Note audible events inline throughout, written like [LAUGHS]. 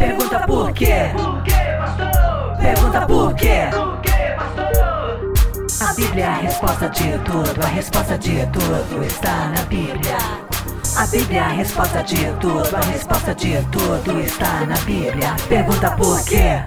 Pergunta por quê? Pergunta por quê? A Bíblia é a resposta de tudo, a resposta de tudo está na Bíblia. A Bíblia é a resposta de tudo, a resposta de tudo está na Bíblia. Pergunta por quê?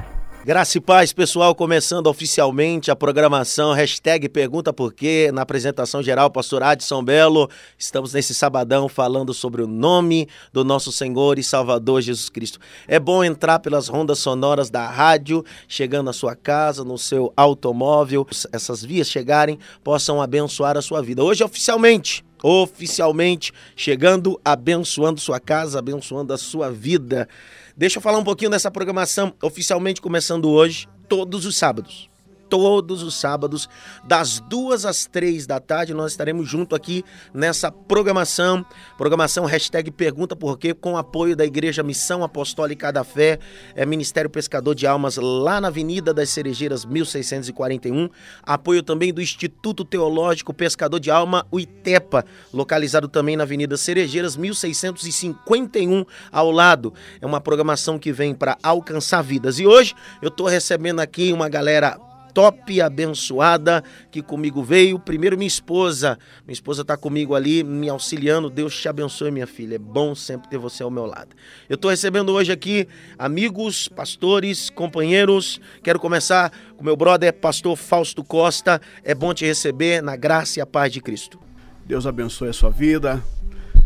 Graça e paz, pessoal, começando oficialmente a programação, hashtag Pergunta Por Quê, na apresentação geral, pastor Adson Belo. Estamos nesse sabadão falando sobre o nome do nosso Senhor e Salvador Jesus Cristo. É bom entrar pelas rondas sonoras da rádio, chegando à sua casa, no seu automóvel, essas vias chegarem, possam abençoar a sua vida. Hoje, oficialmente, oficialmente chegando, abençoando sua casa, abençoando a sua vida. Deixa eu falar um pouquinho dessa programação, oficialmente começando hoje, todos os sábados. Todos os sábados, das duas às três da tarde, nós estaremos junto aqui nessa programação. Programação hashtag Pergunta Por Quê, com apoio da Igreja Missão Apostólica da Fé, é Ministério Pescador de Almas, lá na Avenida das Cerejeiras, 1641. Apoio também do Instituto Teológico Pescador de Alma, o ITEPA, localizado também na Avenida Cerejeiras, 1651, ao lado. É uma programação que vem para alcançar vidas. E hoje eu estou recebendo aqui uma galera top, abençoada, que comigo veio. Primeiro, minha esposa. Minha esposa está comigo ali, me auxiliando. Deus te abençoe, minha filha. É bom sempre ter você ao meu lado. Eu estou recebendo hoje aqui amigos, pastores, companheiros. Quero começar com meu brother, pastor Fausto Costa. É bom te receber na graça e a paz de Cristo. Deus abençoe a sua vida.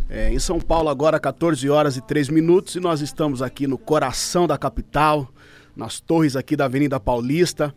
É, em São Paulo, agora 14 horas e 3 minutos, e nós estamos aqui no coração da capital, nas torres aqui da Avenida Paulista,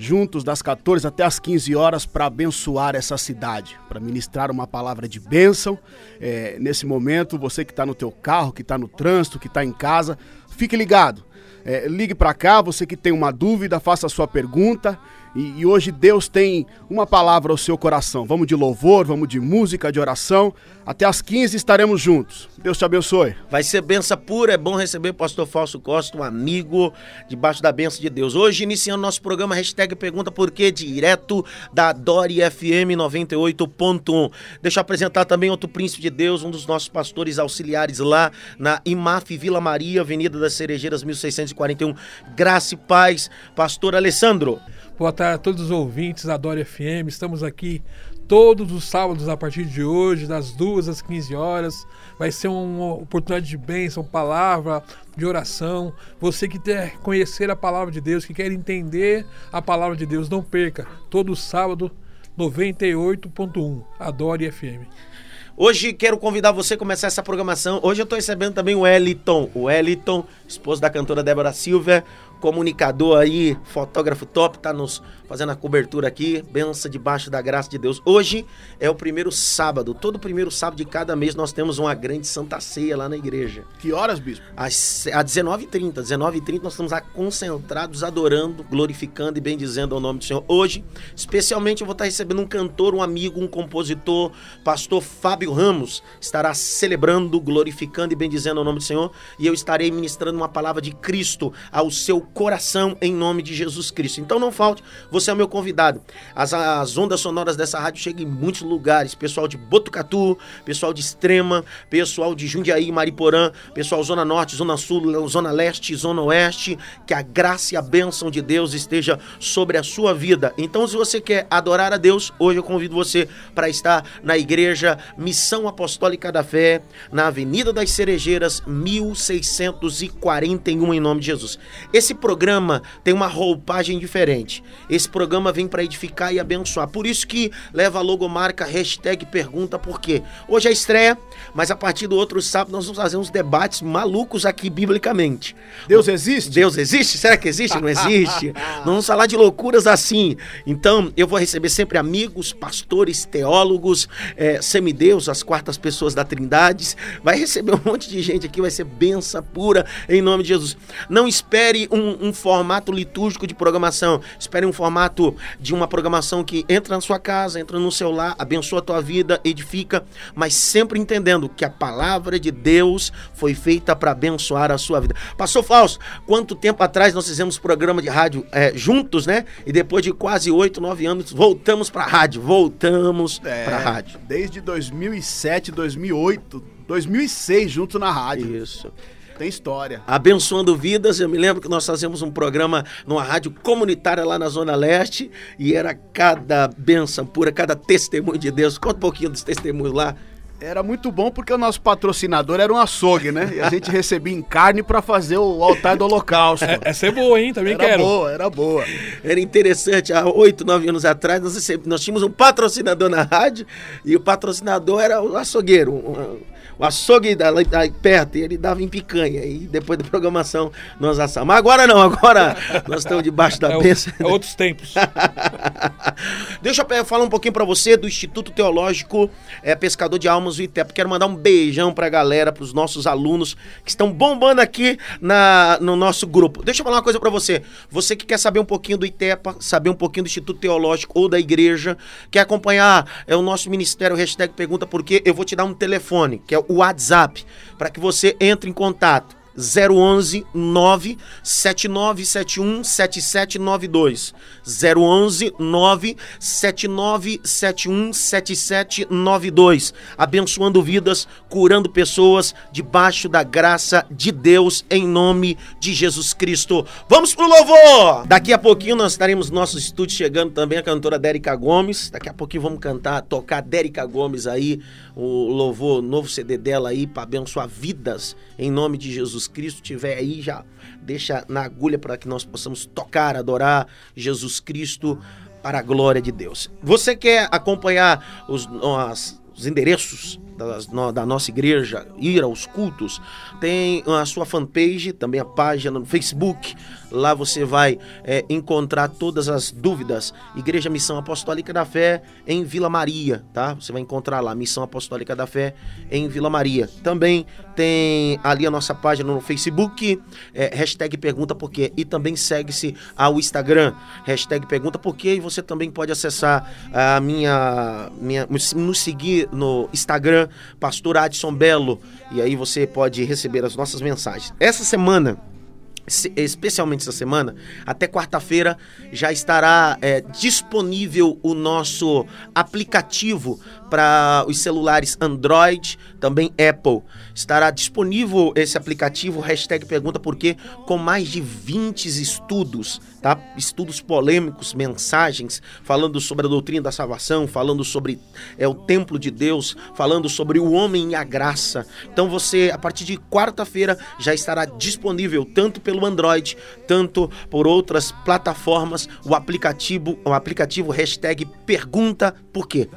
juntos das 14 até as 15 horas para abençoar essa cidade, para ministrar uma palavra de bênção. É, nesse momento, você que está no teu carro, que está no trânsito, que está em casa, fique ligado. É, ligue para cá, você que tem uma dúvida, faça a sua pergunta. E, e, hoje Deus tem uma palavra ao seu coração. Vamos de louvor, vamos de música, de oração. Até às 15 estaremos juntos. Deus te abençoe. Vai ser benção pura, é bom receber o pastor Falso Costa, um amigo, debaixo da benção de Deus. Hoje, iniciando nosso programa, hashtag Pergunta Por Quê, direto da Dori FM 98.1. Deixa eu apresentar também outro príncipe de Deus, um dos nossos pastores auxiliares lá na IMAF Vila Maria, Avenida das Cerejeiras 1641. Graça e paz, pastor Alessandro. Boa tarde a todos os ouvintes da Dória FM. Estamos aqui todos os sábados a partir de hoje, das 2 às 15 horas. Vai ser uma oportunidade de bênção, palavra, de oração. Você que quer conhecer a palavra de Deus, que quer entender a palavra de Deus, não perca. Todo sábado, 98.1, Adore FM. Hoje quero convidar você a começar essa programação. Hoje eu estou recebendo também o Eliton. O Eliton, esposo da cantora Débora Silva, comunicador aí, fotógrafo top, tá nos fazendo a cobertura aqui, benção debaixo da graça de Deus. Hoje é o primeiro sábado, todo primeiro sábado de cada mês nós temos uma grande santa ceia lá na igreja. Que horas, bispo? Às, às 19h30, 19h30 nós estamos lá concentrados, adorando, glorificando e bendizendo ao nome do Senhor. Hoje, especialmente eu vou estar recebendo um cantor, um amigo, um compositor, pastor Fábio Ramos, estará celebrando, glorificando e bendizendo ao nome do Senhor, e eu estarei ministrando uma palavra de Cristo ao seu coração em nome de Jesus Cristo. Então não falte, você é meu convidado. As, as ondas sonoras dessa rádio chegam em muitos lugares, pessoal de Botucatu, pessoal de Extrema, pessoal de Jundiaí, Mariporã, pessoal Zona Norte, Zona Sul, Zona Leste, Zona Oeste, que a graça e a bênção de Deus esteja sobre a sua vida. Então se você quer adorar a Deus, hoje eu convido você para estar na igreja Missão Apostólica da Fé, na Avenida das Cerejeiras, 1641 em nome de Jesus. Esse programa tem uma roupagem diferente. Esse programa vem para edificar e abençoar. Por isso que leva a logomarca hashtag pergunta por quê. Hoje é estreia, mas a partir do outro sábado nós vamos fazer uns debates malucos aqui biblicamente. Deus existe? Deus existe? Será que existe? Não existe? Nós [LAUGHS] vamos falar de loucuras assim. Então, eu vou receber sempre amigos, pastores, teólogos, é, semideus, as quartas pessoas da Trindade. Vai receber um monte de gente aqui, vai ser benção pura em nome de Jesus. Não espere um, um formato litúrgico de programação. Espere um formato de uma programação que entra na sua casa, entra no seu lar, abençoa a tua vida, edifica, mas sempre entendendo que a palavra de Deus foi feita para abençoar a sua vida. Passou falso. Quanto tempo atrás nós fizemos programa de rádio é, juntos, né? E depois de quase oito, nove anos, voltamos para a rádio. Voltamos É, para a rádio. Desde 2007, 2008, 2006, junto na rádio. Isso. Tem história. Abençoando Vidas, eu me lembro que nós fazíamos um programa numa rádio comunitária lá na Zona Leste e era cada benção pura, cada testemunho de Deus. Conta um pouquinho dos testemunhos lá. Era muito bom porque o nosso patrocinador era um açougue, né? E a gente recebia em carne pra fazer o altar do holocausto. É, essa é boa, hein? Também Era quero. boa, era boa. Era interessante, há oito, nove anos atrás, nós, nós tínhamos um patrocinador na rádio e o patrocinador era o açougueiro, um- o açougue da, lá perto, e ele dava em picanha. E depois da programação nós assamos. Mas agora não, agora nós estamos debaixo da É, bênção. é outros tempos. [LAUGHS] Deixa eu falar um pouquinho pra você do Instituto Teológico é, Pescador de Almas do ITEP. Quero mandar um beijão pra galera, pros nossos alunos que estão bombando aqui na, no nosso grupo. Deixa eu falar uma coisa pra você. Você que quer saber um pouquinho do ITEPA, saber um pouquinho do Instituto Teológico ou da igreja, quer acompanhar é, o nosso ministério, hashtag Pergunta Por quê, eu vou te dar um telefone, que é o WhatsApp, para que você entre em contato. 011 97971 7792 011 97971 7792 abençoando vidas, curando pessoas debaixo da graça de Deus em nome de Jesus Cristo. Vamos pro louvor! Daqui a pouquinho nós estaremos no nosso estúdio chegando também a cantora Dérica Gomes. Daqui a pouquinho vamos cantar, tocar Dérica Gomes aí, o louvor, o novo CD dela aí para abençoar vidas em nome de Jesus Cristo. Tiver aí já deixa na agulha para que nós possamos tocar, adorar Jesus Cristo para a glória de Deus. Você quer acompanhar os, os endereços das- no- da nossa igreja, ir aos cultos, tem a sua fanpage, também a página no Facebook. Lá você vai é, encontrar todas as dúvidas. Igreja Missão Apostólica da Fé em Vila Maria, tá? Você vai encontrar lá, Missão Apostólica da Fé em Vila Maria. Também tem ali a nossa página no Facebook, é, hashtag Pergunta. E também segue-se ao Instagram, hashtag Pergunta. E você também pode acessar a minha, minha nos seguir no Instagram, Pastor Adson Belo. E aí você pode receber as nossas mensagens. Essa semana se- especialmente essa semana, até quarta-feira já estará é, disponível o nosso aplicativo para os celulares Android, também Apple. Estará disponível esse aplicativo, hashtag pergunta por quê, com mais de 20 estudos, tá? Estudos polêmicos, mensagens, falando sobre a doutrina da salvação, falando sobre é, o templo de Deus, falando sobre o homem e a graça. Então você, a partir de quarta-feira, já estará disponível tanto pelo Android, tanto por outras plataformas, o aplicativo, o aplicativo hashtag pergunta por quê.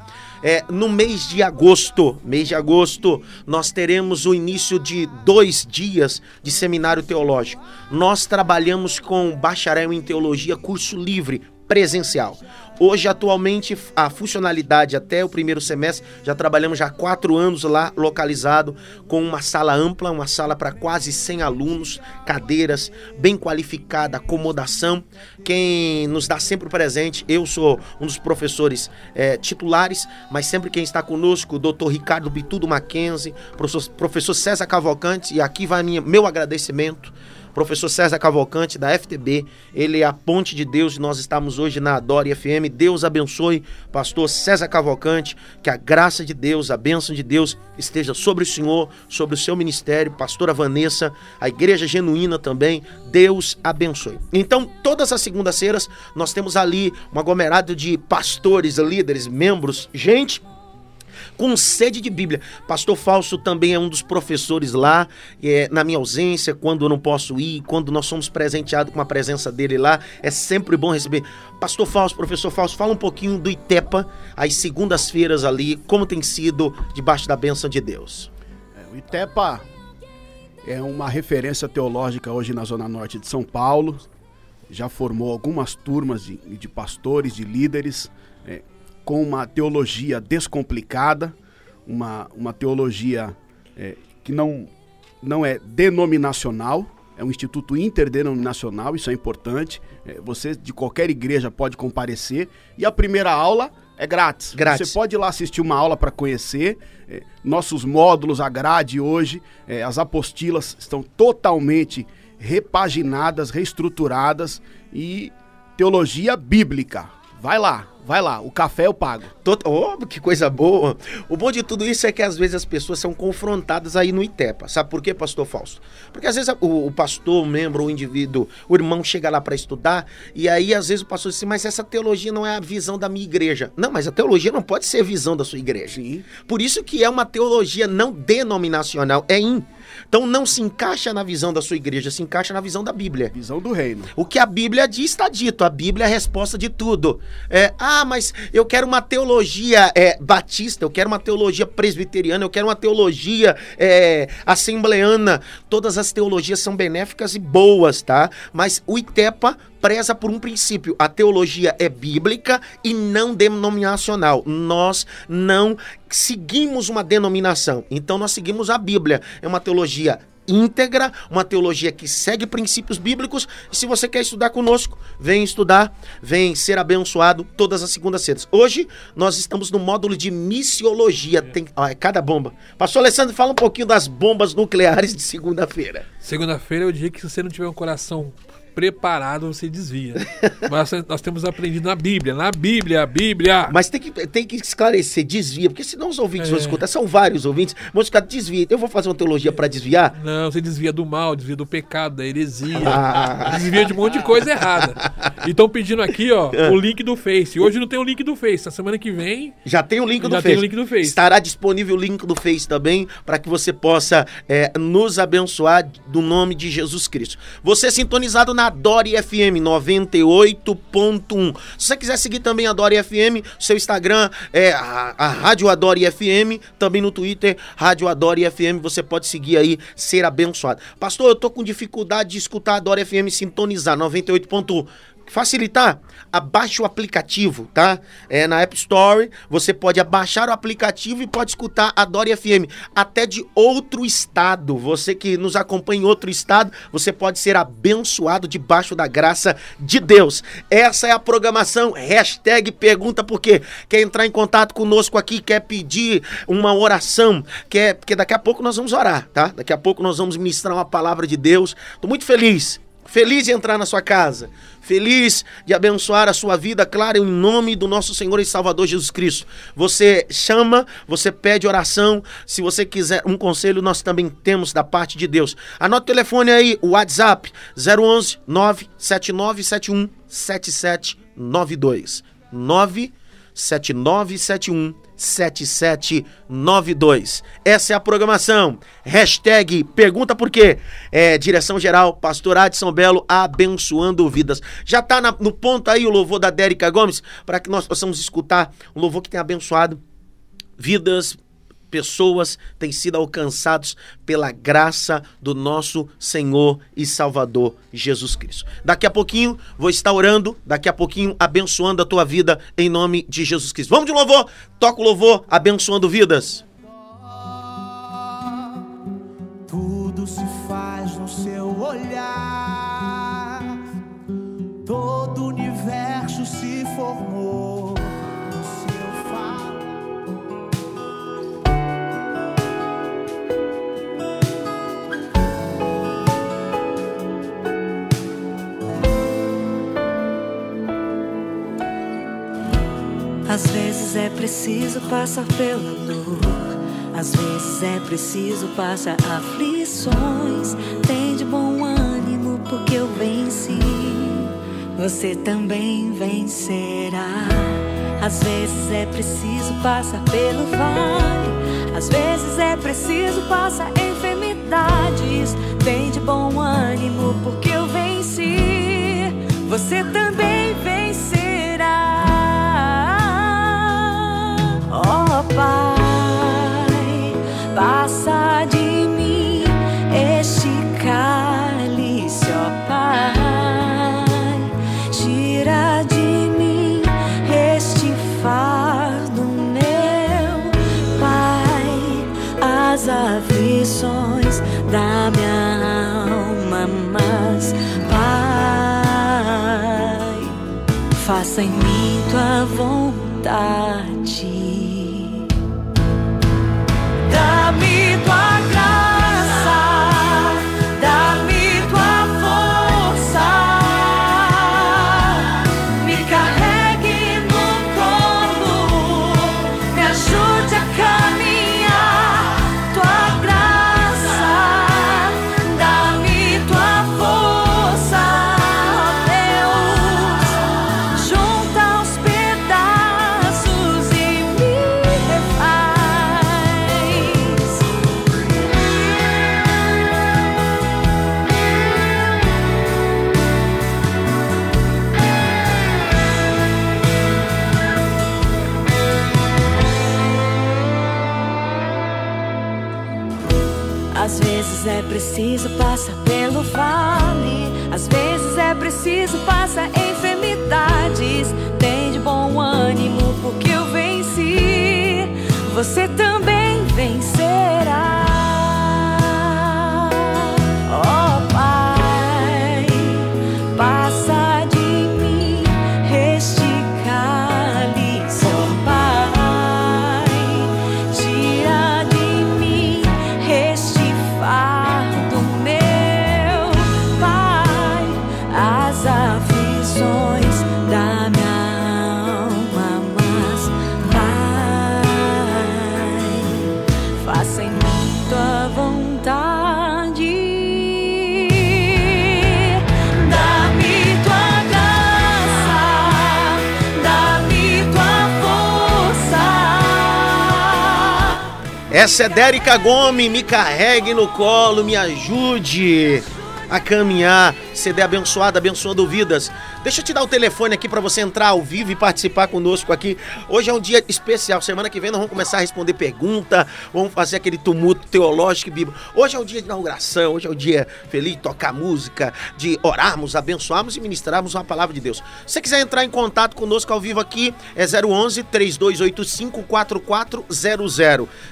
É, no mês de agosto, mês de agosto, nós teremos o início de dois dias de seminário teológico. Nós trabalhamos com bacharel em teologia, curso livre, presencial. Hoje, atualmente, a funcionalidade até o primeiro semestre, já trabalhamos já há quatro anos lá, localizado, com uma sala ampla, uma sala para quase 100 alunos, cadeiras, bem qualificada, acomodação. Quem nos dá sempre presente, eu sou um dos professores eh, titulares, mas sempre quem está conosco, o doutor Ricardo Bitudo Mackenzie, professor, professor César Cavalcante, e aqui vai minha, meu agradecimento professor César Cavalcante, da FTB. Ele é a ponte de Deus e nós estamos hoje na Adore FM. Deus abençoe, pastor César Cavalcante. Que a graça de Deus, a bênção de Deus esteja sobre o senhor, sobre o seu ministério, pastora Vanessa, a igreja genuína também. Deus abençoe. Então, todas as segundas-feiras, nós temos ali um aglomerado de pastores, líderes, membros, gente com sede de Bíblia. Pastor Falso também é um dos professores lá, é, na minha ausência, quando eu não posso ir, quando nós somos presenteados com a presença dele lá, é sempre bom receber. Pastor Falso, professor Falso, fala um pouquinho do ITEPA, às segundas-feiras ali, como tem sido debaixo da bênção de Deus. É, o ITEPA é uma referência teológica hoje na Zona Norte de São Paulo. Já formou algumas turmas de, de pastores, de líderes, com uma teologia descomplicada, uma, uma teologia é, que não, não é denominacional, é um instituto interdenominacional, isso é importante. É, você de qualquer igreja pode comparecer. E a primeira aula é grátis. Grátis. Você pode ir lá assistir uma aula para conhecer. é, nossos módulos, a grade hoje, é, as apostilas estão totalmente repaginadas, reestruturadas e teologia bíblica. Vai lá, vai lá, o café eu pago. Tot- Oh, que coisa boa. O bom de tudo isso é que às vezes as pessoas são confrontadas aí no ITEPA. Sabe por quê, pastor Fausto? Porque às vezes o, o pastor, o membro, o indivíduo, o irmão chega lá para estudar e aí às vezes o pastor diz assim, mas essa teologia não é a visão da minha igreja. Não, mas a teologia não pode ser a visão da sua igreja. Sim. Por isso que é uma teologia não denominacional, é in. Então não se encaixa na visão da sua igreja, se encaixa na visão da Bíblia. Visão do reino. O que a Bíblia diz está dito. A Bíblia é a resposta de tudo. É, ah, mas eu quero uma teologia é, batista, eu quero uma teologia presbiteriana, eu quero uma teologia é, assembleana. Todas as teologias são benéficas e boas, tá? Mas o ITEPA preza por um princípio. A teologia é bíblica e não denominacional. Nós não seguimos uma denominação. Então nós seguimos a Bíblia. É uma teologia íntegra, uma teologia que segue princípios bíblicos. E se você quer estudar conosco, vem estudar, vem ser abençoado todas as segundas-feiras. Hoje nós estamos no módulo de missiologia. Tem ó, é cada bomba. Pastor Alessandro, fala um pouquinho das bombas nucleares de segunda-feira. Segunda-feira é o dia que se você não tiver um coração preparado, você desvia. [LAUGHS] Mas nós temos aprendido na Bíblia. Na Bíblia, a Bíblia. Mas tem que, tem que esclarecer, desvia, porque senão os ouvintes É. vão escutar, são vários ouvintes, vão ficar desvia. Eu vou fazer uma teologia para desviar? Não, você desvia do mal, desvia do pecado, da heresia. Ah. Desvia de um monte de coisa errada. E estão pedindo aqui, ó, É. o link do Face. Hoje não tem o link do Face. Na semana que vem, Já tem o link do Já Face. tem o link do Face. Estará disponível o link do Face também para que você possa é, nos abençoar do nome de Jesus Cristo. Você é sintonizado na Dori FM 98.1. Se você quiser seguir também a Dori FM, seu Instagram é a, a Rádio Adore FM, também no Twitter, Rádio Adore FM, você pode seguir aí, ser abençoado. Pastor, eu tô com dificuldade de escutar a Dori FM sintonizar 98.1 facilitar, abaixe o aplicativo, tá? É na App Store, você pode abaixar o aplicativo e pode escutar a Dori FM, até de outro estado. Você que nos acompanha em outro estado, você pode ser abençoado debaixo da graça de Deus. Essa é a programação, hashtag pergunta por quê. Quer entrar em contato conosco aqui, quer pedir uma oração, quer, porque daqui a pouco nós vamos orar, tá? Daqui a pouco nós vamos ministrar uma palavra de Deus. Tô muito feliz. Feliz de entrar na sua casa. Feliz de abençoar a sua vida, claro, em nome do nosso Senhor e Salvador Jesus Cristo. Você chama, você pede oração. Se você quiser um conselho, nós também temos da parte de Deus. Anota o telefone aí, o WhatsApp 011 97971 7792. 97971 7792. Essa é a programação. Hashtag pergunta por quê. É, direção geral, Pastor Adson Belo abençoando vidas. Já tá na- no ponto aí o louvor da Dérica Gomes para que nós possamos escutar um louvor que tem abençoado vidas, pessoas têm sido alcançados pela graça do nosso Senhor e Salvador Jesus Cristo. Daqui a pouquinho vou estar orando, daqui a pouquinho abençoando a tua vida em nome de Jesus Cristo. Vamos de louvor, toca o louvor, abençoando vidas. Tudo se faz no seu olhar. Todo o universo se formou Às vezes é preciso passar pela dor. Às vezes é preciso passar aflições. Tem de bom ânimo, porque eu venci. Você também vencerá. Às vezes é preciso passar pelo vale. Às vezes é preciso passar enfermidades. Tem de bom ânimo, porque eu venci. Você também faça em mim tua vontade. Dá-me tua Você Essa é Dérica Gomes, me carregue no colo, me ajude a caminhar, CD abençoada, abençoando vidas. Deixa eu te dar o telefone aqui para você entrar ao vivo e participar conosco aqui. Hoje é um dia especial, semana que vem nós vamos começar a responder pergunta, vamos fazer aquele tumulto teológico e bíblico. Hoje é o dia de inauguração, hoje é o dia feliz tocar música, de orarmos, abençoarmos e ministrarmos uma palavra de Deus. Se você quiser entrar em contato conosco ao vivo aqui, é 011 3285 4400.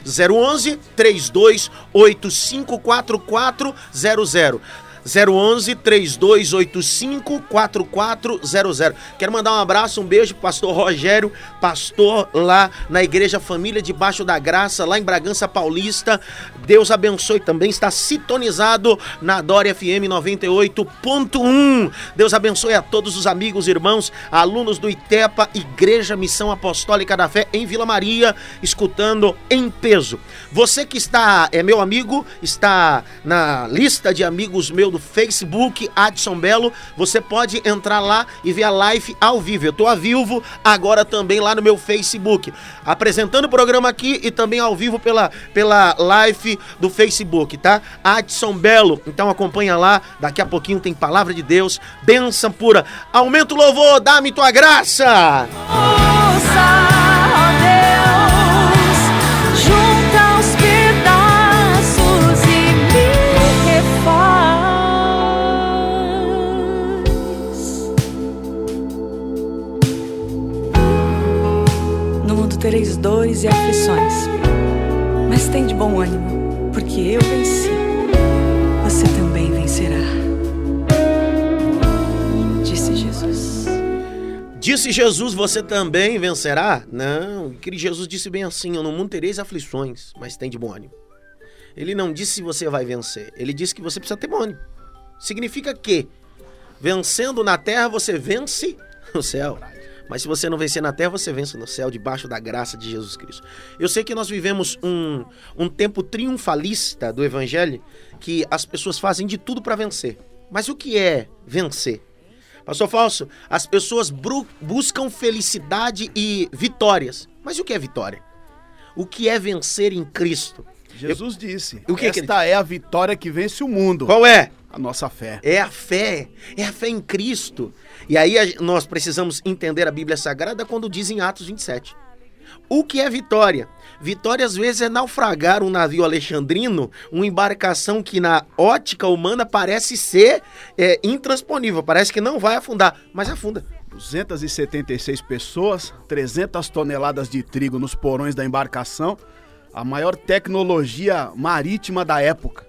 011 3285 4400. 011 3285 4400. Quero mandar um abraço, um beijo pro pastor Rogério, pastor lá na Igreja Família Debaixo da Graça, lá em Bragança Paulista. Deus abençoe também, está sintonizado na Dória FM 98.1. Deus abençoe a todos os amigos, irmãos, alunos do ITEPA, Igreja Missão Apostólica da Fé em Vila Maria, escutando em peso. Você que está, é meu amigo, está na lista de amigos meu do Facebook, Adson Belo, você pode entrar lá e ver a live ao vivo. Eu tô a vivo agora também lá no meu Facebook, apresentando o programa aqui e também ao vivo pela, pela live do Facebook, tá? Adson Belo, então acompanha lá, daqui a pouquinho tem palavra de Deus, benção pura. Aumenta o louvor, dá-me tua graça! Ouça, dores e aflições, mas tem de bom ânimo, porque eu venci. Você também vencerá. Disse Jesus. Disse Jesus, você também vencerá? Não, que Jesus disse bem assim: Eu no mundo tereis aflições, mas tem de bom ânimo. Ele não disse se você vai vencer, ele disse que você precisa ter bom ânimo. Significa que, vencendo na terra, você vence no céu. Mas se você não vencer na terra, você vence no céu, debaixo da graça de Jesus Cristo. Eu sei que nós vivemos um, um tempo triunfalista do Evangelho, que as pessoas fazem de tudo para vencer. Mas o que é vencer? Pastor Falso, as pessoas buscam felicidade e vitórias. Mas o que é vitória? O que é vencer em Cristo? Jesus disse: O que que Esta é a vitória que vence o mundo. Qual é? A nossa fé. É a fé, é a fé em Cristo. E aí a- nós precisamos entender a Bíblia Sagrada quando diz em Atos 27. O que é vitória? Vitória às vezes é naufragar um navio alexandrino, uma embarcação que na ótica humana parece ser é, intransponível, parece que não vai afundar, mas afunda. 276 pessoas, 300 toneladas de trigo nos porões da embarcação, a maior tecnologia marítima da época.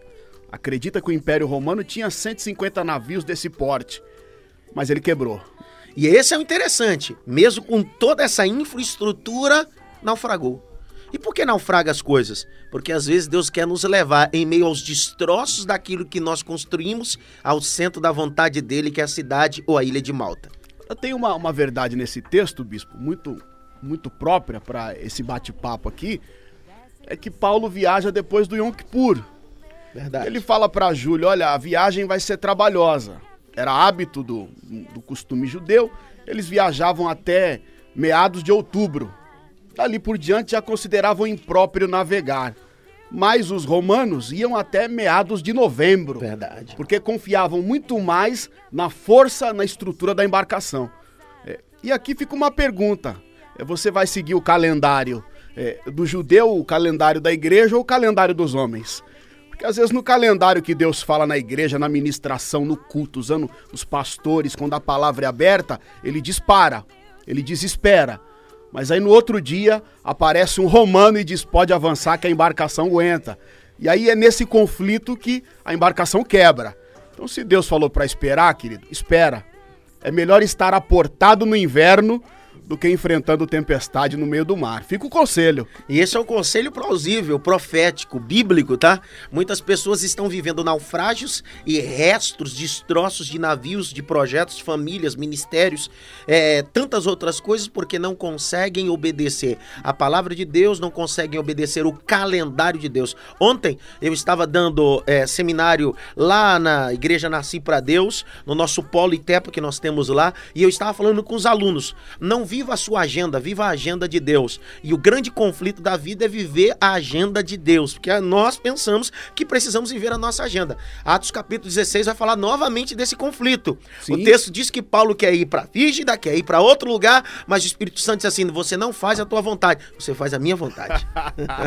Acredita que o Império Romano tinha 150 navios desse porte, mas ele quebrou. E esse é o interessante, mesmo com toda essa infraestrutura, naufragou. E por que naufraga as coisas? Porque às vezes Deus quer nos levar em meio aos destroços daquilo que nós construímos ao centro da vontade dele, que é a cidade ou a ilha de Malta. Eu tenho uma, uma verdade nesse texto, bispo, muito, muito própria para esse bate-papo aqui, é que Paulo viaja depois do Yom Kippur. Verdade. Ele fala para Júlio, olha, a viagem vai ser trabalhosa. Era hábito do, do costume judeu, eles viajavam até meados de outubro. Dali por diante já consideravam impróprio navegar. Mas os romanos iam até meados de novembro. Verdade. Porque confiavam muito mais na força, na estrutura da embarcação. É, e aqui fica uma pergunta: É, você vai seguir o calendário é, do judeu, o calendário da igreja ou o calendário dos homens? Porque às vezes no calendário que Deus fala na igreja, na ministração, no culto, usando os pastores, quando a palavra é aberta, ele dispara, ele desespera. Mas aí no outro dia aparece um romano e diz: pode avançar que a embarcação aguenta. E aí é nesse conflito que a embarcação quebra. Então, se Deus falou para esperar, querido, espera. É melhor estar aportado no inverno do que enfrentando tempestade no meio do mar. Fica o conselho. E esse é um conselho plausível, profético, bíblico, tá? Muitas pessoas estão vivendo naufrágios e restos, destroços de navios, de projetos, famílias, ministérios, é, tantas outras coisas porque não conseguem obedecer a palavra de Deus, não conseguem obedecer o calendário de Deus. Ontem eu estava dando é, seminário lá na Igreja Nasci para Deus, no nosso polo Itepa que nós temos lá, e eu estava falando com os alunos. Não viva a sua agenda, viva a agenda de Deus. E o grande conflito da vida é viver a agenda de Deus, porque nós pensamos que precisamos viver a nossa agenda. Atos capítulo 16 vai falar novamente desse conflito. Sim. O texto diz que Paulo quer ir para Frígida, quer ir para outro lugar, mas o Espírito Santo diz assim: você não faz a tua vontade, você faz a minha vontade.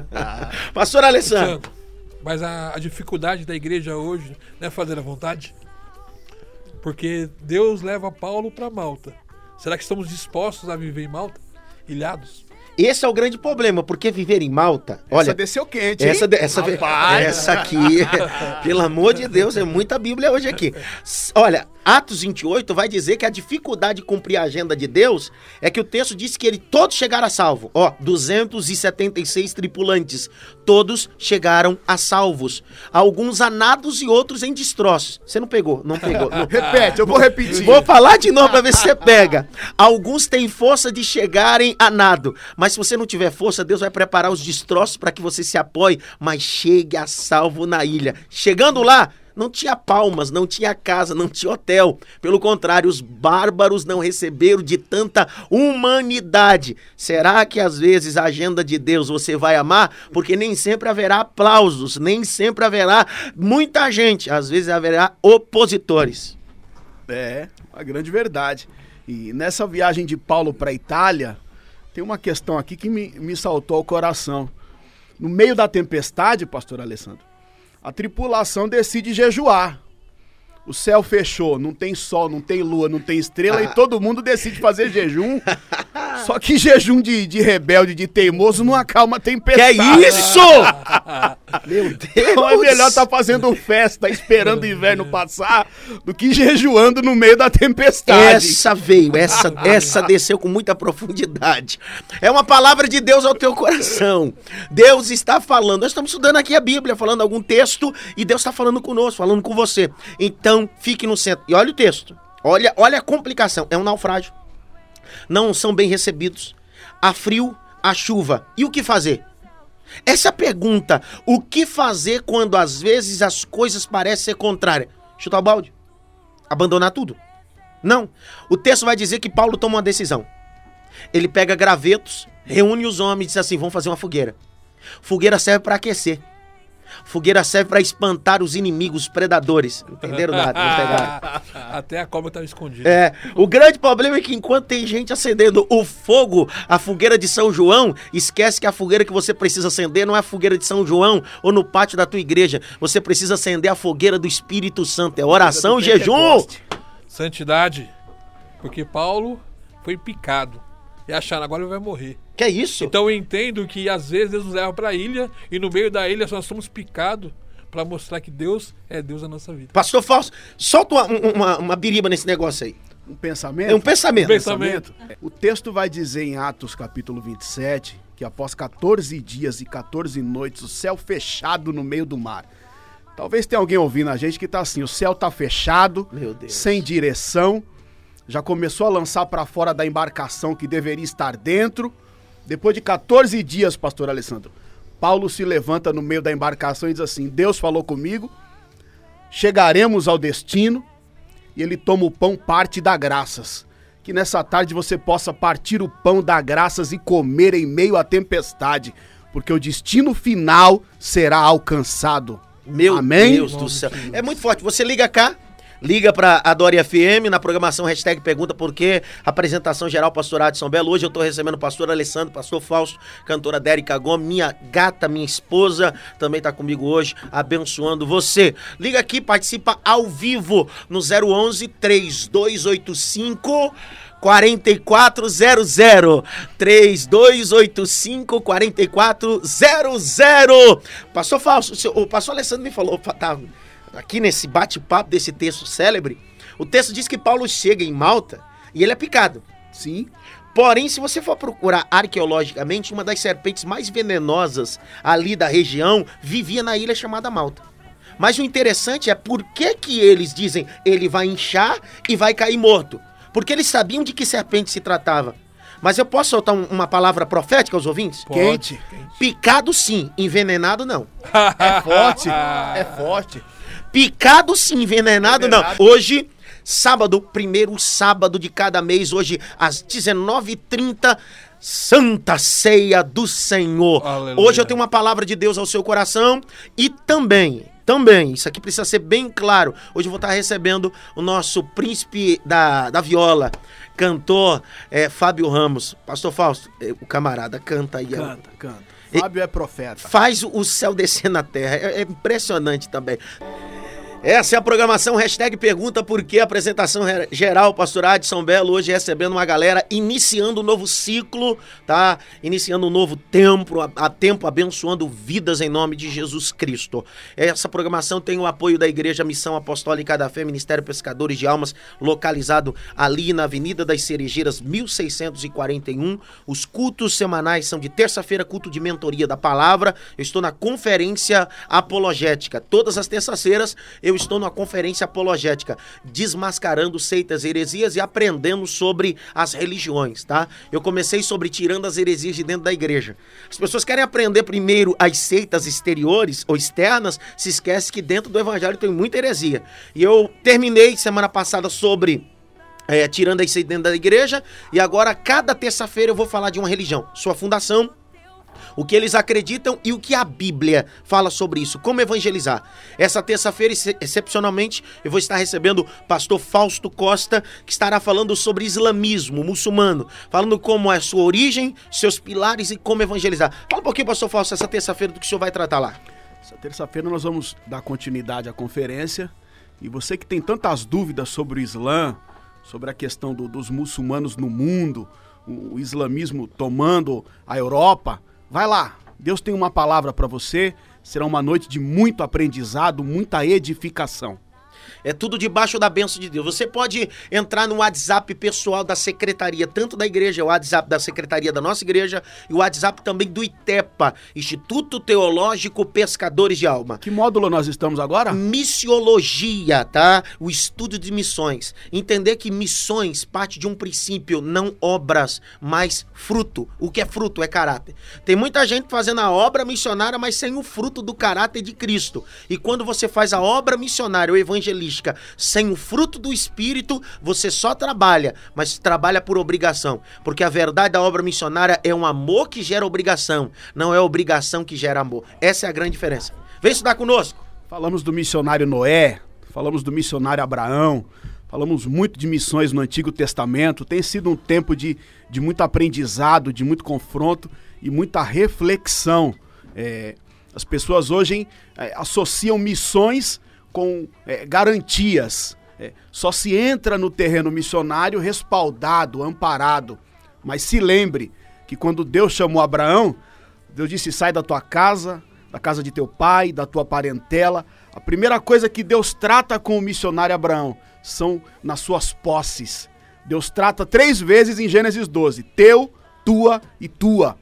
[LAUGHS] Pastor Alessandro. Santo. Mas a, a dificuldade da igreja hoje não é fazer a vontade. Porque Deus leva Paulo para Malta. Será que estamos dispostos a viver em Malta? Ilhados? Esse é o grande problema, porque viver em Malta, olha, Essa desceu quente, hein? Essa, essa, Rapaz. essa aqui, [LAUGHS] pelo amor de Deus, é muita Bíblia hoje aqui. Olha, Atos 28 vai dizer que a dificuldade de cumprir a agenda de Deus é que o texto diz que ele todos chegaram a salvo. Ó, 276 tripulantes, todos chegaram a salvos. Alguns anados e outros em destroços. Você não pegou, não pegou. não- [LAUGHS] Repete, eu vou repetir. Vou falar de novo pra ver se você pega. Alguns têm força de chegarem a nado, mas se você não tiver força, Deus vai preparar os destroços para que você se apoie, mas chegue a salvo na ilha. Chegando lá, não tinha palmas, não tinha casa, não tinha hotel. Pelo contrário, os bárbaros não receberam de tanta humanidade. Será que às vezes a agenda de Deus você vai amar? Porque nem sempre haverá aplausos, nem sempre haverá muita gente, às vezes haverá opositores. É, uma grande verdade. E nessa viagem de Paulo para Itália, tem uma questão aqui que me, me saltou ao coração. No meio da tempestade, pastor Alessandro, a tripulação decide jejuar. O céu fechou, não tem sol, não tem lua, não tem estrela e todo mundo decide fazer jejum. [LAUGHS] Só que jejum de, de rebelde, de teimoso, não acalma a Que tempestade. é isso? [LAUGHS] Meu Deus! Então é melhor estar fazendo festa, esperando o inverno passar, do que jejuando no meio da tempestade. Essa veio, essa, essa desceu com muita profundidade. É uma palavra de Deus ao teu coração. Deus está falando. Nós estamos estudando aqui a Bíblia, falando algum texto, e Deus está falando conosco, falando com você. Então, fique no centro. E olha o texto. Olha, olha a complicação. É um naufrágio. Não são bem recebidos. Há frio, há chuva. E o que fazer? Essa pergunta. O que fazer quando às vezes as coisas parecem ser contrárias? Chutar o balde? Abandonar tudo? Não. O texto vai dizer que Paulo toma uma decisão. Ele pega gravetos, reúne os homens e diz assim: vamos fazer uma fogueira. Fogueira serve para aquecer. Fogueira serve para espantar os inimigos, os predadores. Não entenderam nada, não pegaram. [LAUGHS] Até a cobra estava escondida. É, o grande problema é que enquanto tem gente acendendo o fogo, a fogueira de São João, esquece que a fogueira que você precisa acender não é a fogueira de São João ou no pátio da tua igreja. Você precisa acender a fogueira do Espírito Santo. É oração e jejum. Santidade. Porque Paulo foi picado. E acharam, agora ele vai morrer. Que é isso? Então eu entendo que às vezes Deus nos leva para a ilha e no meio da ilha nós somos picados para mostrar que Deus é Deus na nossa vida. Pastor Fausto, solta uma, uma, uma biriba nesse negócio aí. Um pensamento? É um pensamento. Um pensamento. O texto vai dizer em Atos capítulo 27 que após 14 dias e 14 noites, o céu fechado no meio do mar. Talvez tenha alguém ouvindo a gente que tá assim, o céu tá fechado, Meu Deus. sem direção, já começou a lançar para fora da embarcação que deveria estar dentro. Depois de 14 dias, pastor Alessandro, Paulo se levanta no meio da embarcação e diz assim: Deus falou comigo, chegaremos ao destino. E ele toma o pão, parte dá graças. Que nessa tarde você possa partir o pão, dar graças e comer em meio à tempestade, porque o destino final será alcançado. Meu Amém? Deus do céu. É muito forte. Você liga cá, Liga pra Adore FM na programação hashtag Pergunta Por quê. Apresentação geral Pastorado de São Belo. Hoje eu tô recebendo o pastor Alessandro, pastor Fausto, cantora Dérica Gomes, minha gata, minha esposa, também tá comigo hoje, abençoando você. Liga aqui, participa ao vivo no 011 3285 4400 3285 4400 Pastor Fausto, o seu- o pastor Alessandro me falou, tá aqui nesse bate-papo desse texto célebre, o texto diz que Paulo chega em Malta e ele é picado. Sim. Porém, se você for procurar arqueologicamente, uma das serpentes mais venenosas ali da região vivia na ilha chamada Malta. Mas o interessante é por que, que eles dizem ele vai inchar e vai cair morto. Porque eles sabiam de que serpente se tratava. Mas eu posso soltar um- uma palavra profética aos ouvintes? Pode. Quente. Picado sim, envenenado não. É forte. É forte. Picado sim, envenenado não. Envenenado. Hoje, sábado, primeiro sábado de cada mês, hoje às 19h30, Santa Ceia do Senhor. Aleluia. Hoje eu tenho uma palavra de Deus ao seu coração e também. Também, isso aqui precisa ser bem claro. Hoje eu vou estar recebendo o nosso príncipe da, da viola, cantor é, Fábio Ramos. Pastor Fausto, é, o camarada canta aí. ó. Canta, canta. Fábio é profeta. Faz o céu descer na terra. É, é impressionante também. Essa é a programação hashtag Pergunta Por quê? Apresentação re- geral, Pastor São Belo, hoje recebendo uma galera, iniciando um novo ciclo, tá? Iniciando um novo tempo, a, a tempo abençoando vidas em nome de Jesus Cristo. Essa programação tem o apoio da Igreja Missão Apostólica da Fé, Ministério Pescadores de Almas, localizado ali na Avenida das Cerejeiras, 1641. Os cultos semanais são de terça-feira, culto de mentoria da palavra. Eu estou na conferência apologética. Todas as terças-feiras eu estou na conferência apologética, desmascarando seitas, heresias e aprendendo sobre as religiões, tá? Eu comecei sobre tirando as heresias de dentro da igreja. As pessoas querem aprender primeiro as seitas exteriores ou externas, se esquece que dentro do evangelho tem muita heresia. E eu terminei semana passada sobre é, tirando isso aí dentro da igreja. E agora, cada terça-feira, eu vou falar de uma religião, sua fundação, o que eles acreditam e o que a Bíblia fala sobre isso, como evangelizar. Essa terça-feira, ex- excepcionalmente, eu vou estar recebendo o pastor Fausto Costa, que estará falando sobre islamismo muçulmano, falando como é sua origem, seus pilares e como evangelizar. Fala um pouquinho, pastor Fausto, essa terça-feira do que o senhor vai tratar lá. Essa terça-feira nós vamos dar continuidade à conferência. E você que tem tantas dúvidas sobre o Islã, sobre a questão do- dos muçulmanos no mundo, o islamismo tomando a Europa, vai lá. Deus tem uma palavra para você. Será uma noite de muito aprendizado, muita edificação. É tudo debaixo da bênção de Deus. Você pode entrar no WhatsApp pessoal da secretaria, tanto da igreja, o WhatsApp da secretaria da nossa igreja e o WhatsApp também do ITEPA, Instituto Teológico Pescadores de Alma. Que módulo nós estamos agora? Missiologia, tá? O estudo de missões. Entender que missões parte de um princípio, não obras, mas fruto. O que é fruto é caráter. Tem muita gente fazendo a obra missionária, mas sem o fruto do caráter de Cristo. E quando você faz a obra missionária ou sem o fruto do Espírito, você só trabalha, mas trabalha por obrigação. Porque a verdade da obra missionária é um amor que gera obrigação, não é obrigação que gera amor. Essa é a grande diferença. Vem estudar conosco. Falamos do missionário Noé, falamos do missionário Abraão, falamos muito de missões no Antigo Testamento. Tem sido um tempo de, de muito aprendizado, de muito confronto e muita reflexão. É, as pessoas hoje hein, é, associam missões com é, garantias. É, só se entra no terreno missionário respaldado, amparado. Mas se lembre que quando Deus chamou Abraão, Deus disse: sai da tua casa, da casa de teu pai, da tua parentela. A primeira coisa que Deus trata com o missionário Abraão são nas suas posses. Deus trata três vezes em Gênesis 12: teu, tua e tua.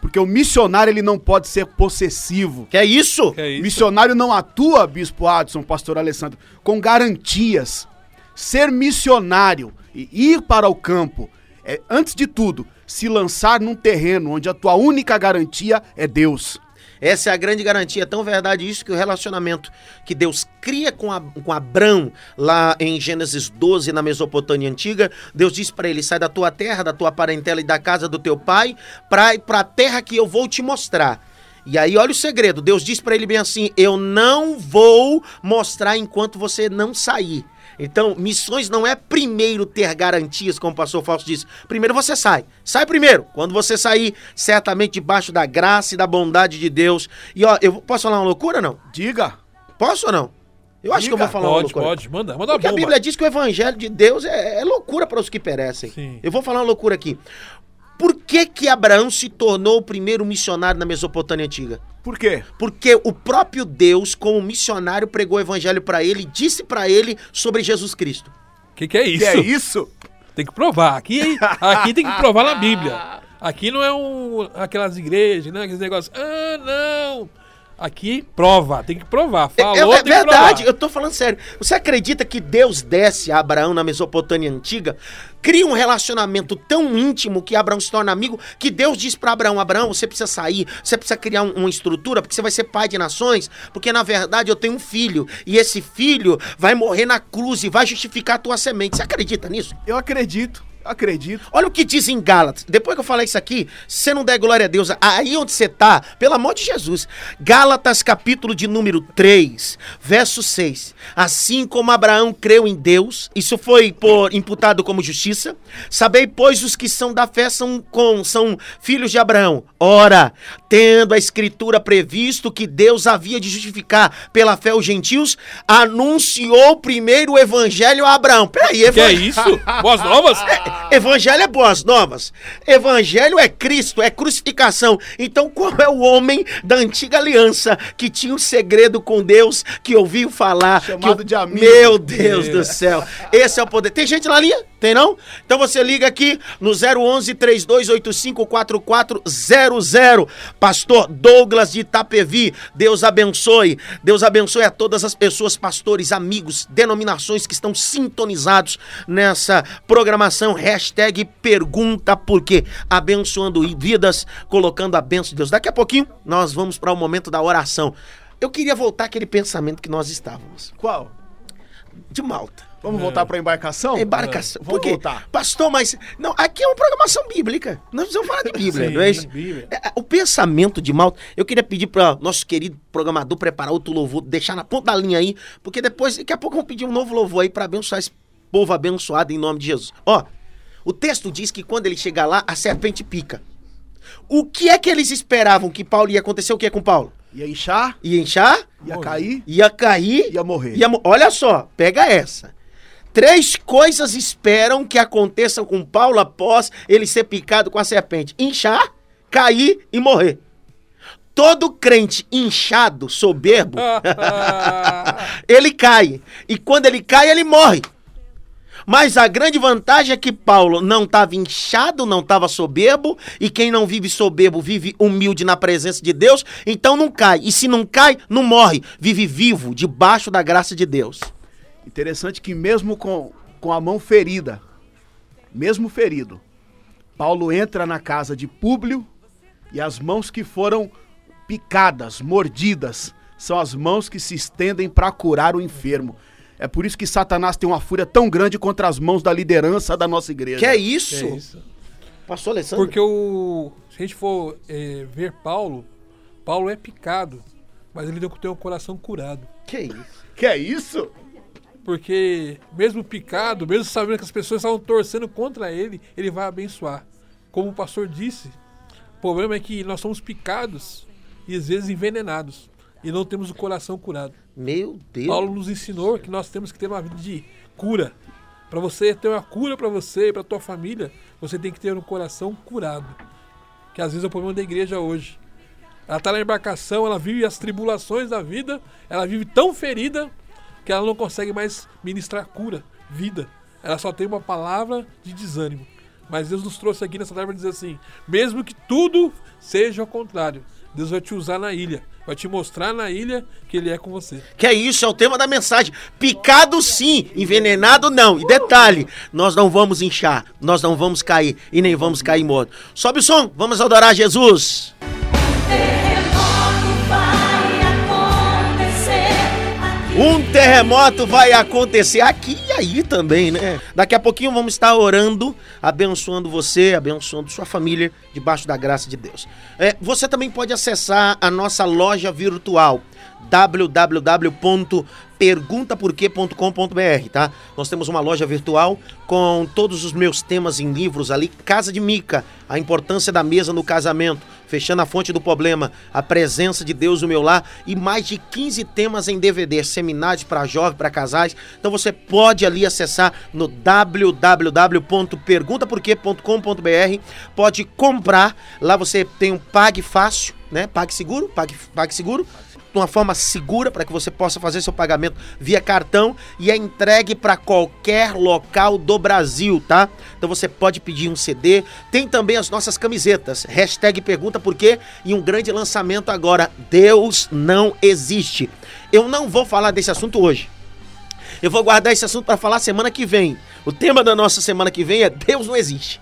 Porque o missionário ele não pode ser possessivo. Que é isso? Que é isso? Missionário não atua, Bispo Adson, Pastor Alessandro, com garantias. Ser missionário e ir para o campo é, antes de tudo, se lançar num terreno onde a tua única garantia é Deus. Essa é a grande garantia. É tão verdade isso que o relacionamento que Deus cria com, a, com Abrão, lá em Gênesis 12, na Mesopotâmia antiga, Deus diz para ele: sai da tua terra, da tua parentela e da casa do teu pai, para a terra que eu vou te mostrar. E aí, olha o segredo: Deus diz para ele bem assim: eu não vou mostrar enquanto você não sair. Então, missões não é primeiro ter garantias, como o pastor Fausto disse. Primeiro você sai. Sai primeiro. Quando você sair, certamente debaixo da graça e da bondade de Deus. E ó, eu posso falar uma loucura não? Diga. Posso ou não? Eu acho que eu vou falar uma Pode, loucura. pode, manda, manda uma Porque a bomba. Bíblia diz que o evangelho de Deus é, é loucura para os que perecem. Sim. Eu vou falar uma loucura aqui. Por que que Abraão se tornou o primeiro missionário na Mesopotâmia antiga? Por quê? Porque o próprio Deus, como missionário, pregou o evangelho para ele e disse para ele sobre Jesus Cristo. O que, que é isso? Que é isso? Tem que provar. Aqui, aqui tem que provar na Bíblia. [LAUGHS] Aqui não é um, aquelas igrejas, né? Aqueles negócios. Ah, não! Aqui, prova. Tem que provar. É- Falou, é, tem que verdade, provar. eu tô falando sério. Você acredita que Deus desce a Abraão na Mesopotâmia antiga, cria um relacionamento tão íntimo que Abraão se torna amigo, que Deus diz pra Abraão: Abraão, você precisa sair, você precisa criar um- uma estrutura, porque você vai ser pai de nações, porque na verdade eu tenho um filho, e esse filho vai morrer na cruz e vai justificar a tua semente. Você acredita nisso? Eu acredito, acredito. Olha o que diz em Gálatas. Depois que eu falar isso aqui, se você não der glória a Deus, aí onde você tá, pelo amor de Jesus. Gálatas, capítulo de número 3, verso 6. Assim como Abraão creu em Deus, isso foi por, imputado como justiça. Sabei, pois, os que são da fé são, com, são filhos de Abraão. Ora, tendo a escritura previsto que Deus havia de justificar pela fé os gentios, anunciou primeiro o evangelho a Abraão. Peraí, Que é isso? Boas novas? [LAUGHS] Evangelho é boas novas. Evangelho é Cristo, é crucificação. Então, qual é o homem da antiga aliança que tinha um segredo com Deus, que ouviu falar? Chamado que o- de amigo. Meu Deus do céu. Esse é o poder. Tem gente na linha? Tem não? Então você liga aqui no 011 3285 4400. Pastor Douglas de Itapevi. Deus abençoe. Deus abençoe a todas as pessoas, pastores, amigos, denominações que estão sintonizados nessa programação. Hashtag pergunta por quê. Abençoando vidas, colocando a benção de Deus. Daqui a pouquinho nós vamos para o momento da oração. Eu queria voltar àquele pensamento que nós estávamos. Qual? De Malta. Vamos voltar pra embarcação? Embarcação. Vamos Por quê? voltar. Pastor, mas. Não, aqui é uma programação bíblica. Nós precisamos falar de Bíblia, Sim, não é isso? Bíblia. É, O pensamento de Malta. Eu queria pedir para nosso querido programador preparar outro louvor, deixar na ponta da linha aí, porque depois, daqui a pouco, vamos pedir um novo louvor aí para abençoar esse povo abençoado em nome de Jesus. Ó, o texto diz que quando ele chegar lá, a serpente pica. O que é que eles esperavam que Paulo ia acontecer? O que é com Paulo? Ia inchar, Ia inchar? ia cair, Ia cair. ia morrer. Ia mo- Olha só, pega essa. Três coisas esperam que aconteçam com Paulo após ele ser picado com a serpente: inchar, cair e morrer. Todo crente inchado, soberbo, [LAUGHS] ele cai. E quando ele cai, ele morre. Mas a grande vantagem é que Paulo não estava inchado, não estava soberbo, e quem não vive soberbo vive humilde na presença de Deus, então não cai. E se não cai, não morre, vive vivo, debaixo da graça de Deus. Interessante que mesmo com, com a mão ferida, mesmo ferido, Paulo entra na casa de Públio e as mãos que foram picadas, mordidas, são as mãos que se estendem para curar o enfermo. É por isso que Satanás tem uma fúria tão grande contra as mãos da liderança da nossa igreja. Que é Que isso? é isso? Pastor Alessandro? Porque o. Se a gente for eh, ver Paulo, Paulo é picado, mas ele tem o coração curado. Que isso? Que é isso? Porque, mesmo picado, mesmo sabendo que as pessoas estavam torcendo contra ele, ele vai abençoar. Como o pastor disse, o problema é que nós somos picados e às vezes envenenados. E não temos o coração curado. Meu Deus. Paulo nos ensinou que nós temos que ter uma vida de cura. Para você ter uma cura para você e para tua família, você tem que ter um coração curado. Que às vezes é o problema da igreja hoje. Ela está na embarcação, ela vive as tribulações da vida, ela vive tão ferida que ela não consegue mais ministrar cura, vida. Ela só tem uma palavra de desânimo. Mas Deus nos trouxe aqui nessa tarde para dizer assim: mesmo que tudo seja ao contrário, Deus vai te usar na ilha, vai te mostrar na ilha que Ele é com você. Que é isso, é o tema da mensagem. Picado sim, envenenado não. E detalhe, nós não vamos inchar, nós não vamos cair e nem vamos cair morto. Sobe o som, vamos adorar Jesus. Um terremoto vai acontecer aqui e aí também, né? Daqui a pouquinho vamos estar orando, abençoando você, abençoando sua família, debaixo da graça de Deus. É, você também pode acessar a nossa loja virtual perguntaporquê.com.br, tá? Nós temos uma loja virtual com todos os meus temas em livros ali, Casa de Mica, a importância da mesa no casamento, fechando a fonte do problema, a presença de Deus no meu lar e mais de 15 temas em DVD, seminários para jovens, para casais. Então você pode ali acessar no www.perguntaporquê.com.br, pode comprar, lá você tem um Pague Fácil, né? Pague Seguro, Pague, Pague Seguro, de uma forma segura para que você possa fazer seu pagamento via cartão e é entregue para qualquer local do Brasil, tá? Então você pode pedir um CD. Tem também as nossas camisetas. Hashtag pergunta por quê e um grande lançamento agora. Deus não existe. Eu não vou falar desse assunto hoje. Eu vou guardar esse assunto para falar semana que vem. O tema da nossa semana que vem é Deus não existe.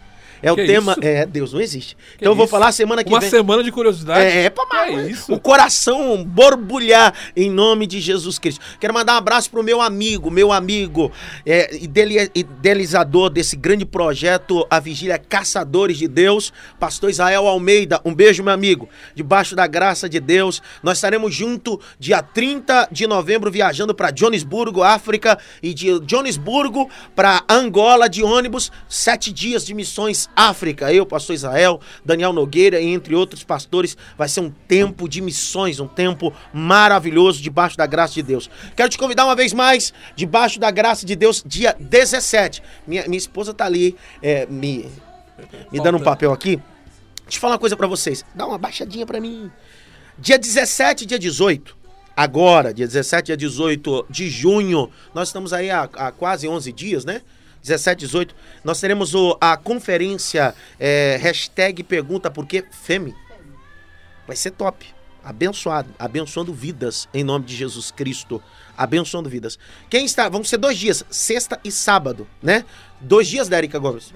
É Que o tema. isso? É, Deus não existe. então eu vou falar semana que Uma vem. semana de curiosidade. É, é pra Que mais. isso? O coração borbulhar em nome de Jesus Cristo. Quero mandar um abraço pro meu amigo, meu amigo, é, idealizador desse grande projeto, a Vigília Caçadores de Deus, Pastor Israel Almeida. Um beijo, meu amigo. Debaixo da graça de Deus. Nós estaremos junto dia 30 de novembro, viajando para Joanesburgo, África, e de Joanesburgo para Angola de ônibus. Sete dias de missões África. Eu, pastor Israel, Daniel Nogueira e entre outros pastores. Vai ser um tempo de missões, um tempo maravilhoso debaixo da graça de Deus. Quero te convidar uma vez mais, debaixo da graça de Deus, dia 17. Minha, minha esposa tá ali é, me, me dando um papel aqui. Deixa eu falar uma coisa pra vocês. Dá uma baixadinha pra mim. Dia 17 e dia 18. Agora, dia 17 e dia 18 de junho, nós estamos aí há, há quase 11 dias, né? 17, 18, nós teremos o- a conferência é, hashtag pergunta por quê Femi. Vai ser top. Abençoado, abençoando vidas em nome de Jesus Cristo. Abençoando vidas. Quem está? Vão ser dois dias, sexta e sábado, né? Dois dias da Erika Gomes.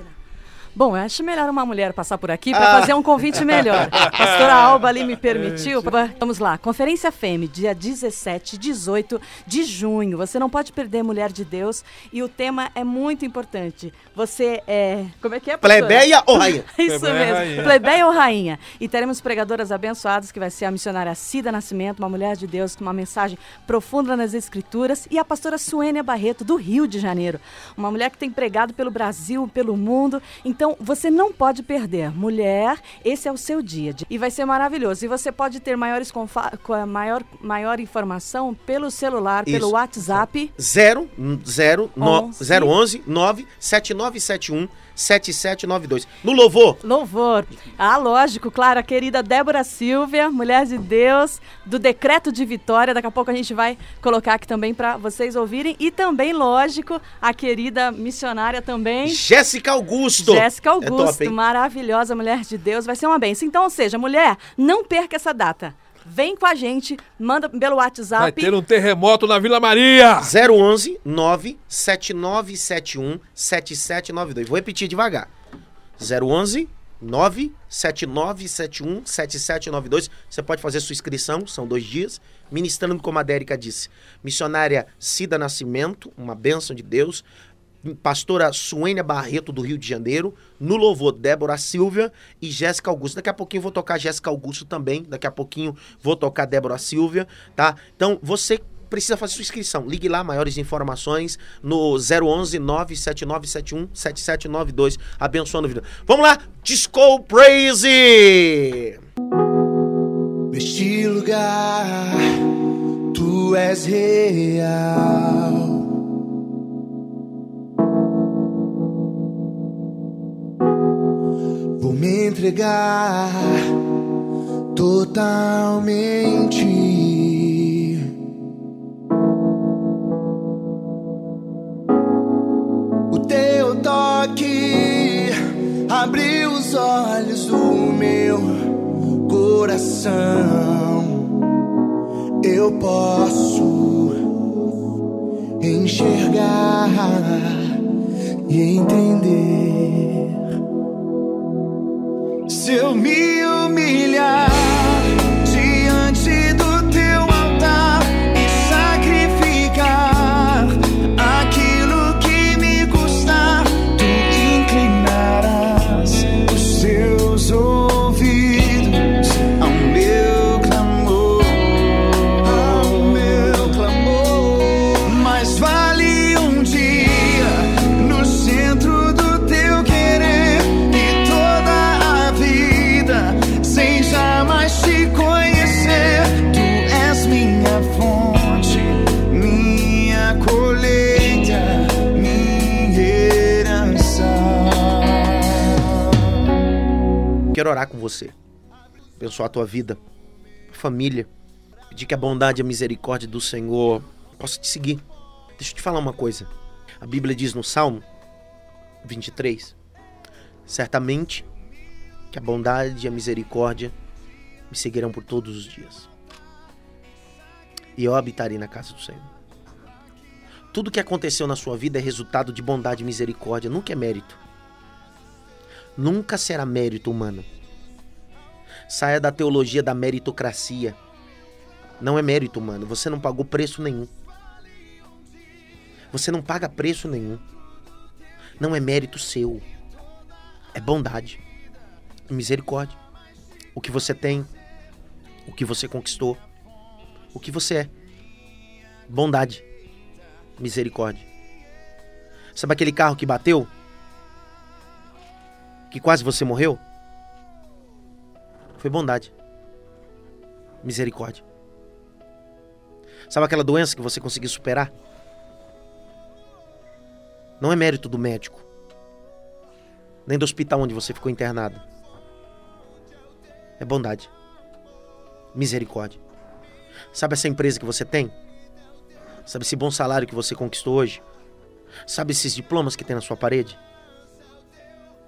Bom, eu acho melhor uma mulher passar por aqui para Ah. fazer um convite melhor. A [LAUGHS] pastora Alba ali me permitiu. Vamos lá, Conferência FEME, dia 17 e 18 de junho. Você não pode perder Mulher de Deus e o tema é muito importante. Você é. Como é que é, pastora? Plebeia ou rainha? [LAUGHS] Isso Plebeia mesmo, rainha. plebeia ou rainha. E teremos pregadoras abençoadas, que vai ser a missionária Cida Nascimento, uma mulher de Deus com uma mensagem profunda nas escrituras, e a pastora Suênia Barreto, do Rio de Janeiro. Uma mulher que tem pregado pelo Brasil, pelo mundo. Então, você não pode perder. Mulher, esse é o seu dia. E vai ser maravilhoso. E você pode ter maiores maior, maior informação pelo celular, Isso. pelo WhatsApp. 0 0 Onze. 011 97971 7792. No louvor, Louvor. Ah, lógico, claro, a querida Débora Silvia, mulher de Deus, do Decreto de Vitória. Daqui a pouco a gente vai colocar aqui também para vocês ouvirem. E também, lógico, a querida missionária também. Jéssica Augusto. Jéssica É Augusto, top, hein? maravilhosa mulher de Deus, vai ser uma benção. Então, ou seja, mulher, não perca essa data. Vem com a gente, manda pelo WhatsApp. Vai ter um terremoto na Vila Maria. 011 97971 7792. Vou repetir devagar. 011 97971 7792. Você pode fazer sua inscrição, são dois dias. Ministrando, como a Dérica disse. Missionária Cida Nascimento, uma bênção de Deus. Pastora Suênia Barreto, do Rio de Janeiro. No louvor, Débora Silvia e Jéssica Augusto. Daqui a pouquinho vou tocar Jéssica Augusto também. Daqui a pouquinho vou tocar Débora Silvia, tá? Então, você precisa fazer sua inscrição. Ligue lá, maiores informações no 011 97971 7792. Abençoando a vida. Vamos lá, Disco Praise! Neste lugar, tu és real. Me entregar totalmente. Abençoar a tua vida, família. Pedir que a bondade e a misericórdia do Senhor possa te seguir. Deixa eu te falar uma coisa. A Bíblia diz no Salmo 23: Certamente que a bondade e a misericórdia me seguirão por todos os dias. E eu habitarei na casa do Senhor. Tudo que aconteceu na sua vida é resultado de bondade e misericórdia, nunca é mérito. Nunca será mérito humano. Saia da teologia da meritocracia. Não é mérito humano, você não pagou preço nenhum. Você não paga preço nenhum. Não é mérito seu. É bondade. Misericórdia. O que você tem, o que você conquistou, o que você é. Bondade. Misericórdia. Sabe aquele carro que bateu? Que quase você morreu? Foi bondade. Misericórdia. Sabe aquela doença que você conseguiu superar? Não é mérito do médico, nem do hospital onde você ficou internado. É bondade. Misericórdia. Sabe essa empresa que você tem? Sabe esse bom salário que você conquistou hoje? Sabe esses diplomas que tem na sua parede?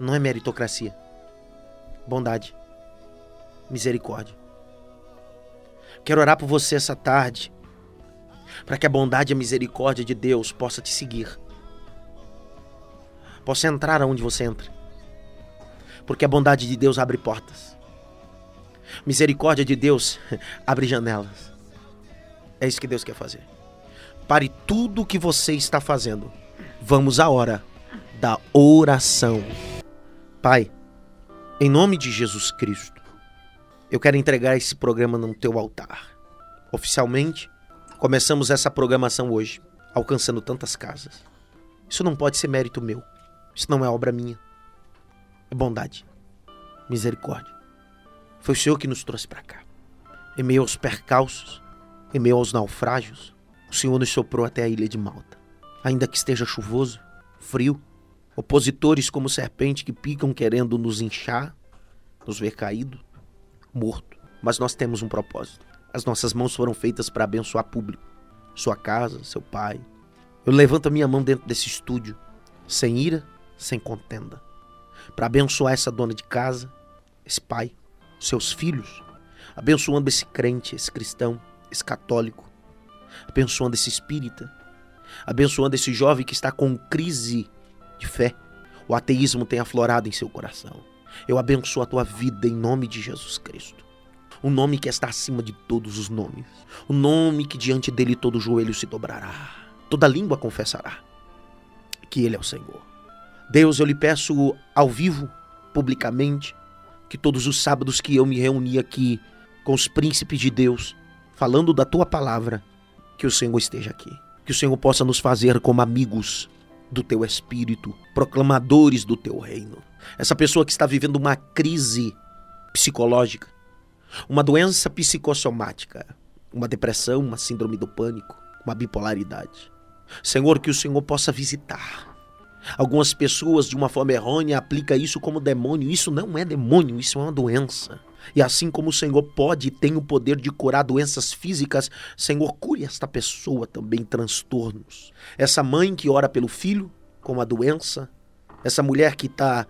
Não é meritocracia. Bondade. Misericórdia. Quero orar por você essa tarde, para que a bondade e a misericórdia de Deus possa te seguir possa entrar aonde você entra. Porque a bondade de Deus abre portas. Misericórdia de Deus [LAUGHS] abre janelas. É isso que Deus quer fazer. Pare tudo o que você está fazendo. Vamos à hora da oração. Pai, em nome de Jesus Cristo, eu quero entregar esse programa no teu altar. Oficialmente, começamos essa programação hoje, alcançando tantas casas. Isso não pode ser mérito meu. Isso não é obra minha. É bondade, misericórdia. Foi o Senhor que nos trouxe para cá. Em meio aos percalços, em meio aos naufrágios, o Senhor nos soprou até a ilha de Malta. Ainda que esteja chuvoso, frio, opositores como serpente que picam querendo nos inchar, nos ver caído, morto. Mas nós temos um propósito. As nossas mãos foram feitas para abençoar público, sua casa, seu pai. Eu levanto a minha mão dentro desse estúdio, sem ira, sem contenda, para abençoar essa dona de casa, esse pai, seus filhos, abençoando esse crente, esse cristão, esse católico, abençoando esse espírita, abençoando esse jovem que está com crise de fé. O ateísmo tem aflorado em seu coração. Eu abençoo a tua vida em nome de Jesus Cristo. O nome que está acima de todos os nomes. O nome que diante dele todo joelho se dobrará. Toda língua confessará que ele é o Senhor. Deus, eu lhe peço ao vivo, publicamente, que todos os sábados que eu me reuni aqui com os príncipes de Deus, falando da tua palavra, que o Senhor esteja aqui. Que o Senhor possa nos fazer como amigos do teu espírito, proclamadores do teu reino. Essa pessoa que está vivendo uma crise psicológica, uma doença psicossomática, uma depressão, uma síndrome do pânico, uma bipolaridade. Senhor, que o Senhor possa visitar Algumas pessoas, de uma forma errônea, aplicam isso como demônio. Isso não é demônio, isso é uma doença. E assim como o Senhor pode e tem o poder de curar doenças físicas, Senhor, cure esta pessoa também transtornos. Essa mãe que ora pelo filho com a doença, essa mulher que está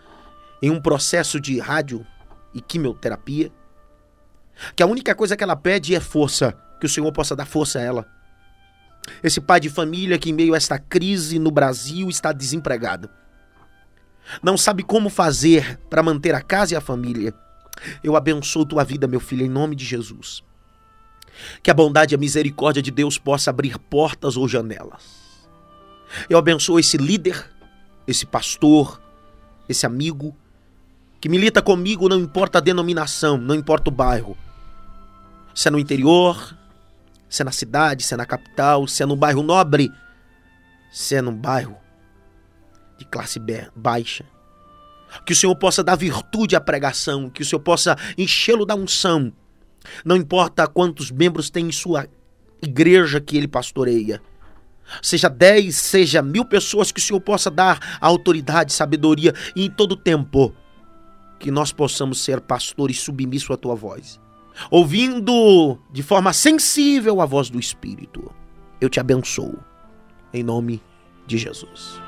em um processo de rádio e quimioterapia, que a única coisa que ela pede é força, que o Senhor possa dar força a ela esse pai de família que, em meio a esta crise no Brasil, está desempregado. Não sabe como fazer para manter a casa e a família. Eu abençoo tua vida, meu filho, em nome de Jesus. Que a bondade e a misericórdia de Deus possa abrir portas ou janelas. Eu abençoo esse líder, esse pastor, esse amigo que milita comigo, não importa a denominação, não importa o bairro. Se é no interior, se é na cidade, se é na capital, se é no bairro nobre, se é num bairro de classe baixa. Que o Senhor possa dar virtude à pregação, que o Senhor possa enchê-lo da unção. Não importa quantos membros tem em sua igreja que ele pastoreia. Seja dez, seja mil pessoas, que o Senhor possa dar autoridade, sabedoria e em todo tempo que nós possamos ser pastores submissos à tua voz, ouvindo de forma sensível a voz do Espírito. Eu te abençoo, em nome de Jesus.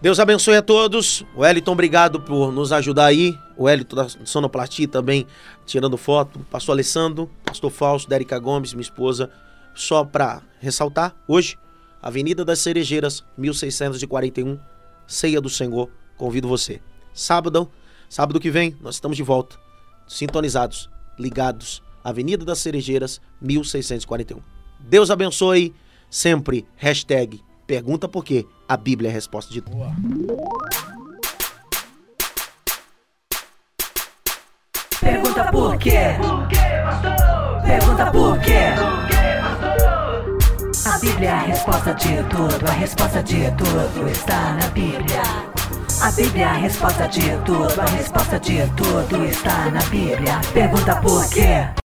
Deus abençoe a todos. Wellington, obrigado por nos ajudar aí. O Wellington da Sonoplastia também tirando foto. Pastor Alessandro, Pastor Fausto, Dérica Gomes, minha esposa. Só para ressaltar, hoje, Avenida das Cerejeiras, 1641, Ceia do Senhor. Convido você. Sábado, sábado que vem, nós estamos de volta. Sintonizados, ligados. Avenida das Cerejeiras, 1641. Deus abençoe sempre. Hashtag pergunta por quê. A Bíblia é a resposta de tudo. Pergunta por quê? Pergunta por quê? A Bíblia é a resposta de tudo, a resposta de tudo está na Bíblia. A Bíblia é a resposta de tudo, a resposta de tudo está na Bíblia. Pergunta por quê?